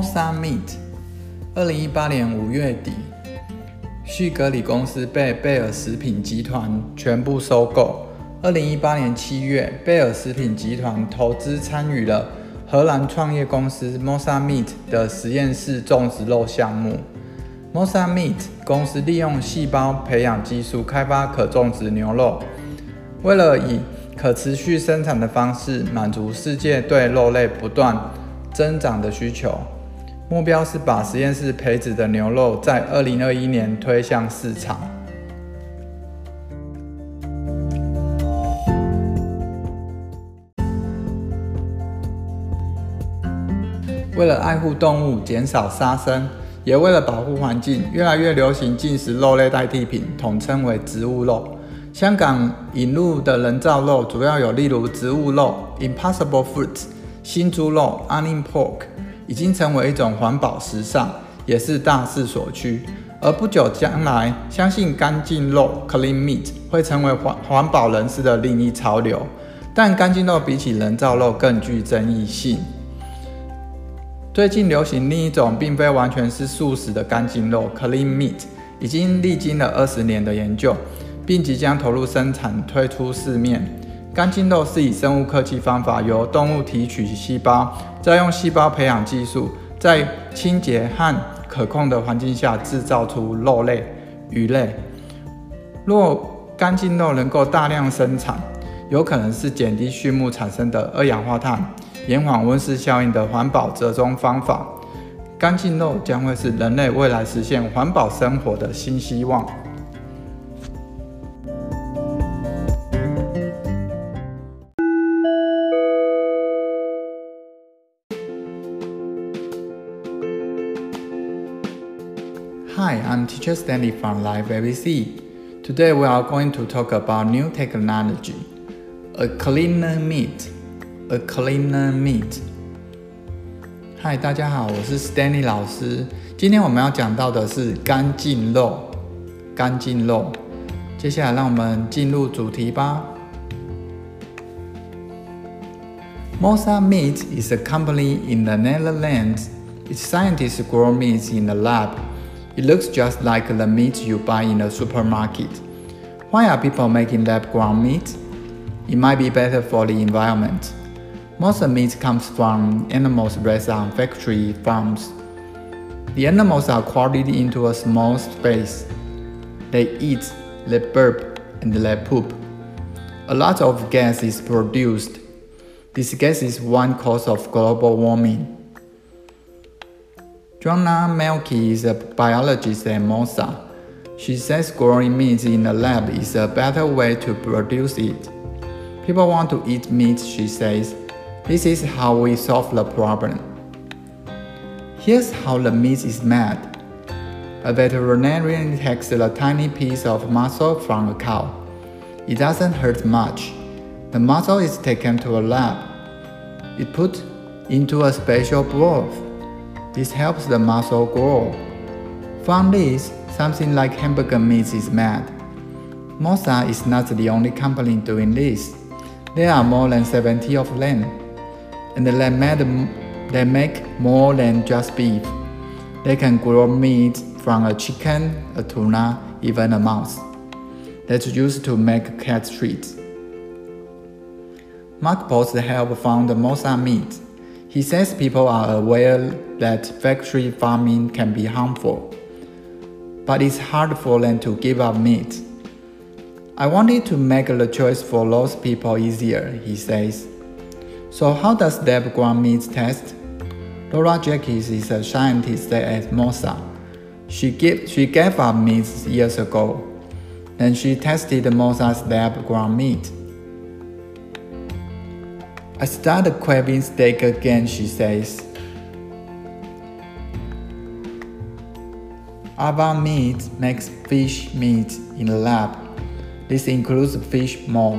Mosa Meat，二零一八年五月底，旭格里公司被贝尔食品集团全部收购。二零一八年七月，贝尔食品集团投资参与了荷兰创业公司 Mosa Meat 的实验室种植肉项目。Mosa Meat 公司利用细胞培养技术开发可种植牛肉，为了以可持续生产的方式满足世界对肉类不断增长的需求。目标是把实验室培植的牛肉在二零二一年推向市场。为了爱护动物、减少杀生，也为了保护环境，越来越流行进食肉类代替品，统称为植物肉。香港引入的人造肉主要有例如植物肉 （Impossible Foods）、新猪肉 （Onion Pork）。已经成为一种环保时尚，也是大势所趋。而不久将来，相信干净肉 （clean meat） 会成为环环保人士的另一潮流。但干净肉比起人造肉更具争议性。最近流行另一种并非完全是素食的干净肉 （clean meat），已经历经了二十年的研究，并即将投入生产推出市面。干净肉是以生物科技方法，由动物提取细胞，再用细胞培养技术，在清洁和可控的环境下制造出肉类、鱼类。若干净肉能够大量生产，有可能是减低畜牧产生的二氧化碳、延缓温室效应的环保折中方法。干净肉将会是人类未来实现环保生活的新希望。Hi, I'm Teacher Stanley from Live ABC. Today we are going to talk about new technology, a cleaner meat, a cleaner meat. Hi，大家好，我是 Stanley 老师。今天我们要讲到的是干净肉，干净肉。接下来让我们进入主题吧。Mosa Meat is a company in the Netherlands. Its scientists grow meat in the lab. it looks just like the meat you buy in a supermarket. Why are people making lab grown meat? It might be better for the environment. Most meat comes from animals raised on factory farms. The animals are quartered into a small space. They eat, they burp, and they poop. A lot of gas is produced. This gas is one cause of global warming. Joanna Melky is a biologist at Mosa. She says growing meat in the lab is a better way to produce it. People want to eat meat, she says. This is how we solve the problem. Here's how the meat is made. A veterinarian takes a tiny piece of muscle from a cow. It doesn't hurt much. The muscle is taken to a lab. It put into a special broth. This helps the muscle grow. From this, something like hamburger meat is made. Mosa is not the only company doing this. There are more than 70 of them, and they, made, they make more than just beef. They can grow meat from a chicken, a tuna, even a mouse. That's used to make cat treats. Mark Post helped found Mosa Meat. He says people are aware that factory farming can be harmful, but it's hard for them to give up meat. I wanted to make the choice for those people easier, he says. So, how does lab grown meat taste? Laura Jacques is a scientist at Mosa. She, give, she gave up meat years ago. Then she tested Mosa's lab grown meat. I started craving steak again, she says. Our meat makes fish meat in the lab. This includes fish maw.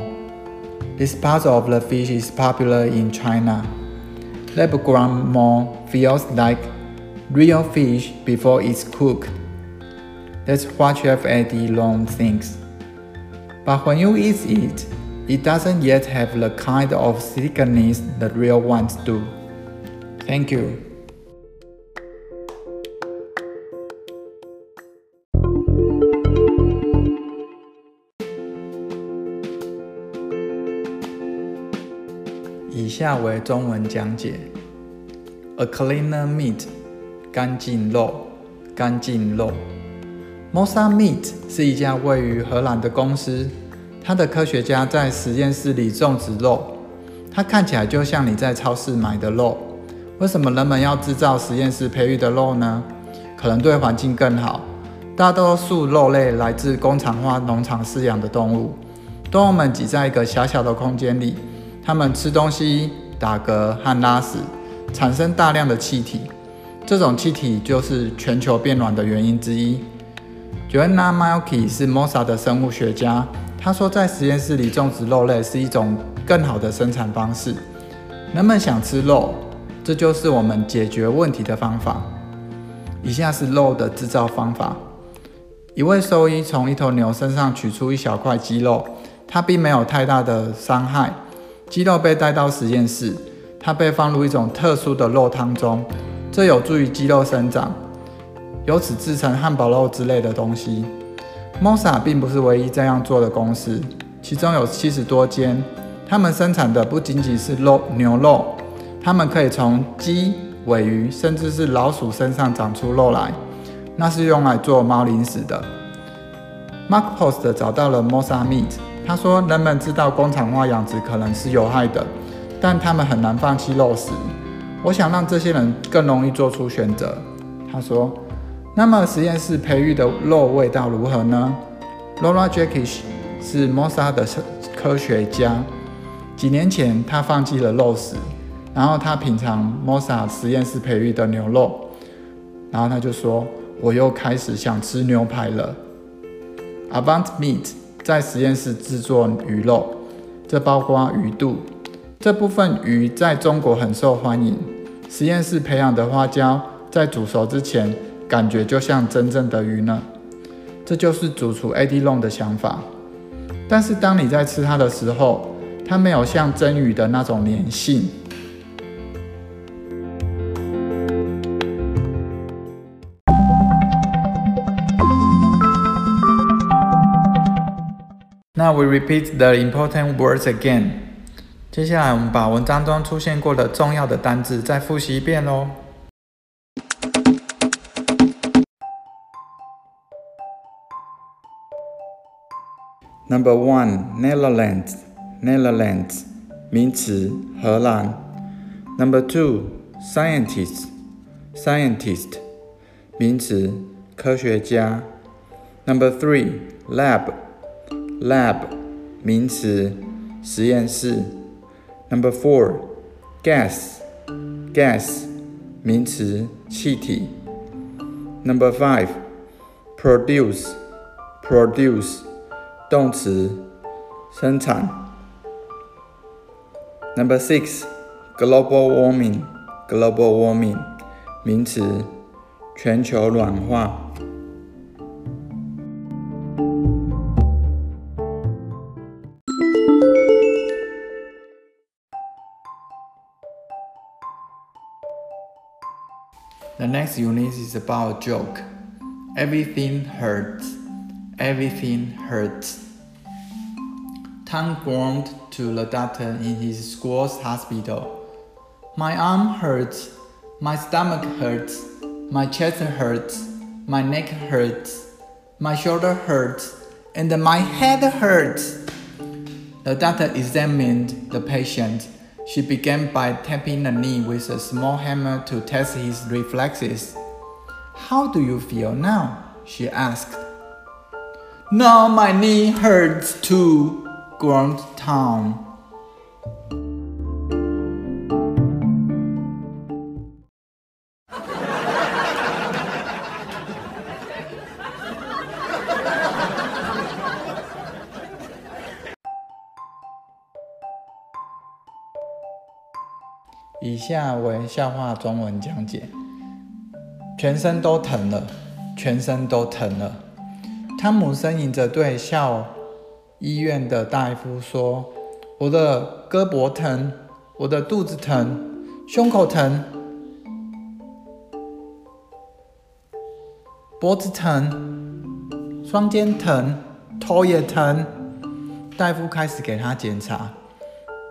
This part of the fish is popular in China. Lab grown maw feels like real fish before it's cooked. That's what Chef Eddie Long thinks. But when you eat it, it doesn't yet have the kind of thickness the real ones do. Thank you. 下为中文讲解：A cleaner meat，干净肉，干净肉。Mosa Meat 是一家位于荷兰的公司，它的科学家在实验室里种植肉，它看起来就像你在超市买的肉。为什么人们要制造实验室培育的肉呢？可能对环境更好。大多数肉类来自工厂化农场饲养的动物，动物们挤在一个小小的空间里，他们吃东西、打嗝和拉屎，产生大量的气体。这种气体就是全球变暖的原因之一。Joanna m a l k y 是 Mosa 的生物学家，他说在实验室里种植肉类是一种更好的生产方式。人们想吃肉，这就是我们解决问题的方法。以下是肉的制造方法。一位兽医从一头牛身上取出一小块肌肉，它并没有太大的伤害。肌肉被带到实验室，它被放入一种特殊的肉汤中，这有助于肌肉生长，由此制成汉堡肉之类的东西。Mosa 并不是唯一这样做的公司，其中有七十多间。他们生产的不仅仅是肉牛肉，他们可以从鸡、尾鱼，甚至是老鼠身上长出肉来。那是用来做猫零食的。Mark Post 找到了 Mosa Meat，他说人们知道工厂化养殖可能是有害的，但他们很难放弃肉食。我想让这些人更容易做出选择。他说，那么实验室培育的肉味道如何呢？Laura Jackish 是 Mosa 的科学家。几年前他放弃了肉食，然后他品尝 Mosa 实验室培育的牛肉，然后他就说。我又开始想吃牛排了。Avant Meat 在实验室制作鱼肉，这包括鱼肚。这部分鱼在中国很受欢迎。实验室培养的花椒在煮熟之前，感觉就像真正的鱼呢。这就是主厨 AD Long 的想法。但是当你在吃它的时候，它没有像真鱼的那种粘性。Now we repeat the important words again. 接下来我们把文章中出现过的重要的单字再复习一遍喽。Number one, Netherlands, Netherlands, 名词，荷兰。Number two, scientist, scientist, 名词，科学家。Number three, lab. Lab 名词，实验室。Number four, gas, gas 名词，气体。Number five, produce, produce 动词，生产。Number six, global warming, global warming 名词，全球暖化。The next unit is about a joke. Everything hurts. Everything hurts. Tom groaned to the doctor in his school's hospital. My arm hurts. My stomach hurts. My chest hurts. My neck hurts. My shoulder hurts. And my head hurts. The doctor examined the patient she began by tapping the knee with a small hammer to test his reflexes. How do you feel now? she asked. Now my knee hurts too, groaned Tom. 下为笑话中文讲解：全身都疼了，全身都疼了。汤姆呻吟着对校医院的大夫说：“我的胳膊疼，我的肚子疼，胸口疼，脖子疼，双肩疼，头也疼。”大夫开始给他检查。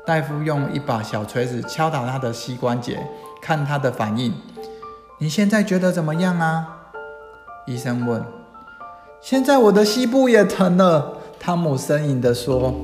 大夫用一把小锤子敲打他的膝关节，看他的反应。你现在觉得怎么样啊？医生问。现在我的膝部也疼了，汤姆呻吟地说。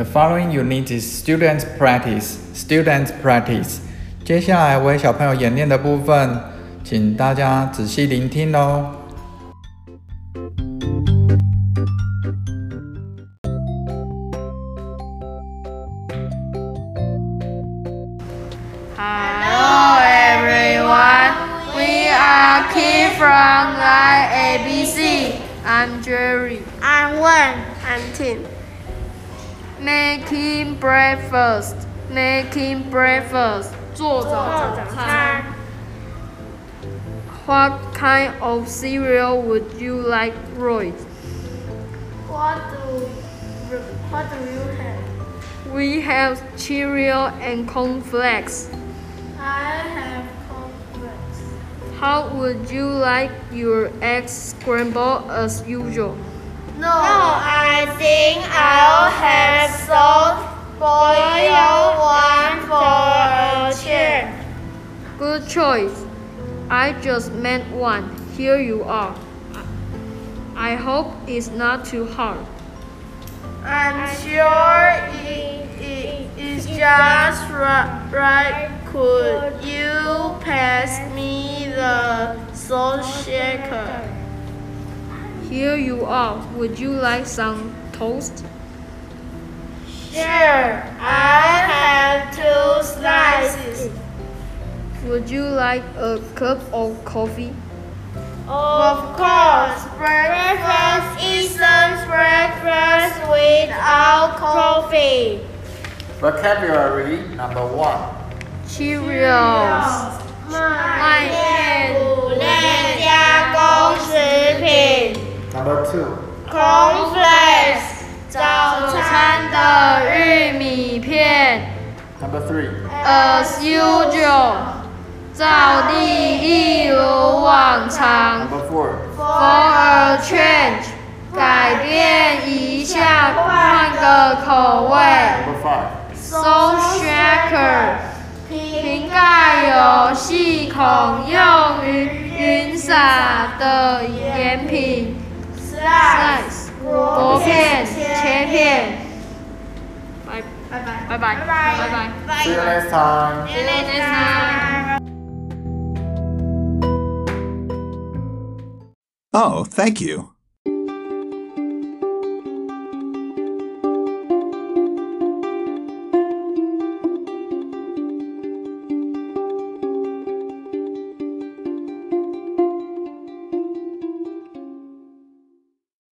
The following unit is students practice. Students practice. 接下来为小朋友演练的部分，请大家仔细聆听哦。Hello everyone, we are Kim from Live ABC. I'm Jerry. I'm Wen. I'm Tim Making breakfast, making breakfast. 做早餐。What kind of cereal would you like, Roy? What do What do you have? We have Cheerio and cornflakes. I have cornflakes. How would you like your eggs scrambled as usual? No, I think I'll have salt boiled one for a change. Good choice. I just meant one. Here you are. I hope it's not too hard. I'm sure it, it is just ri- right. Could you pass me the salt shaker? Here you are. Would you like some toast? Sure, I have two slices. Would you like a cup of coffee? Of course, breakfast isn't breakfast without coffee. Vocabulary number one. Cheerios. 麦片谷类加工食品 Number two. cornflakes 早早餐餐的玉米片。Number three. As usual，照例一如往常。Number four. For a change，改变一下，换个口味。Number five. Salt shaker，瓶盖有细孔，用于云洒的盐品。slice Slice，薄片，切片。拜拜拜拜拜拜拜。 See you next time. See you next time. Oh, thank you.